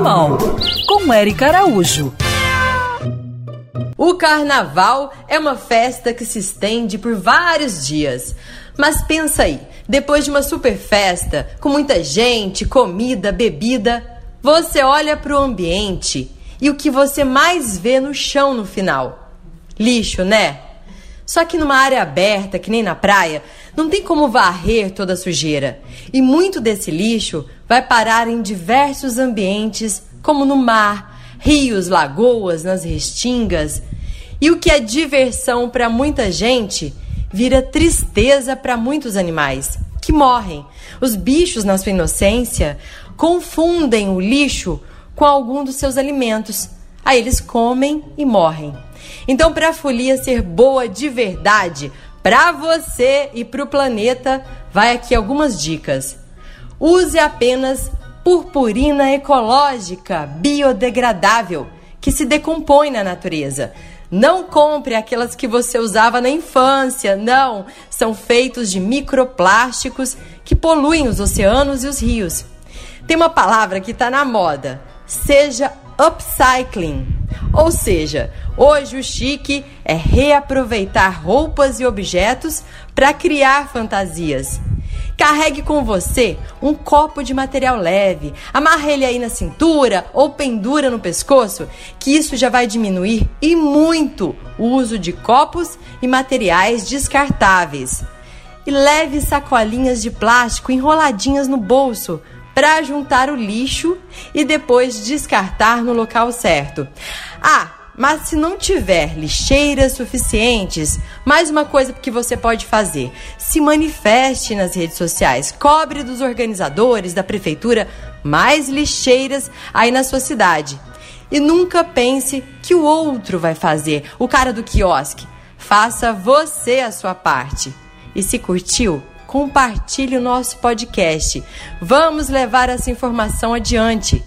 Animal, com Eric Araújo. O carnaval é uma festa que se estende por vários dias. Mas pensa aí, depois de uma super festa, com muita gente, comida, bebida, você olha para o ambiente e o que você mais vê no chão no final? Lixo, né? Só que numa área aberta, que nem na praia, não tem como varrer toda a sujeira. E muito desse lixo vai parar em diversos ambientes, como no mar, rios, lagoas, nas restingas. E o que é diversão para muita gente vira tristeza para muitos animais que morrem. Os bichos, na sua inocência, confundem o lixo com algum dos seus alimentos. Aí eles comem e morrem. Então, para a folia ser boa de verdade, para você e para o planeta, vai aqui algumas dicas. Use apenas purpurina ecológica biodegradável que se decompõe na natureza. Não compre aquelas que você usava na infância, não. São feitos de microplásticos que poluem os oceanos e os rios. Tem uma palavra que está na moda: seja upcycling. Ou seja, hoje o chique é reaproveitar roupas e objetos para criar fantasias. Carregue com você um copo de material leve, amarre ele aí na cintura ou pendura no pescoço, que isso já vai diminuir e muito o uso de copos e materiais descartáveis. E leve sacolinhas de plástico enroladinhas no bolso para juntar o lixo e depois descartar no local certo. Ah, mas se não tiver lixeiras suficientes, mais uma coisa que você pode fazer: se manifeste nas redes sociais, cobre dos organizadores da prefeitura mais lixeiras aí na sua cidade. E nunca pense que o outro vai fazer, o cara do quiosque. Faça você a sua parte. E se curtiu, compartilhe o nosso podcast. Vamos levar essa informação adiante.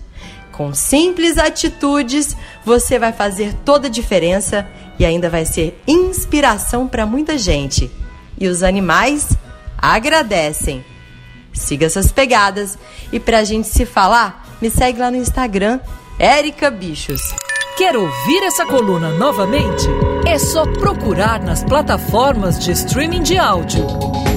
Com simples atitudes, você vai fazer toda a diferença e ainda vai ser inspiração para muita gente. E os animais agradecem. Siga essas pegadas e para a gente se falar, me segue lá no Instagram, Érica Bichos. Quer ouvir essa coluna novamente? É só procurar nas plataformas de streaming de áudio.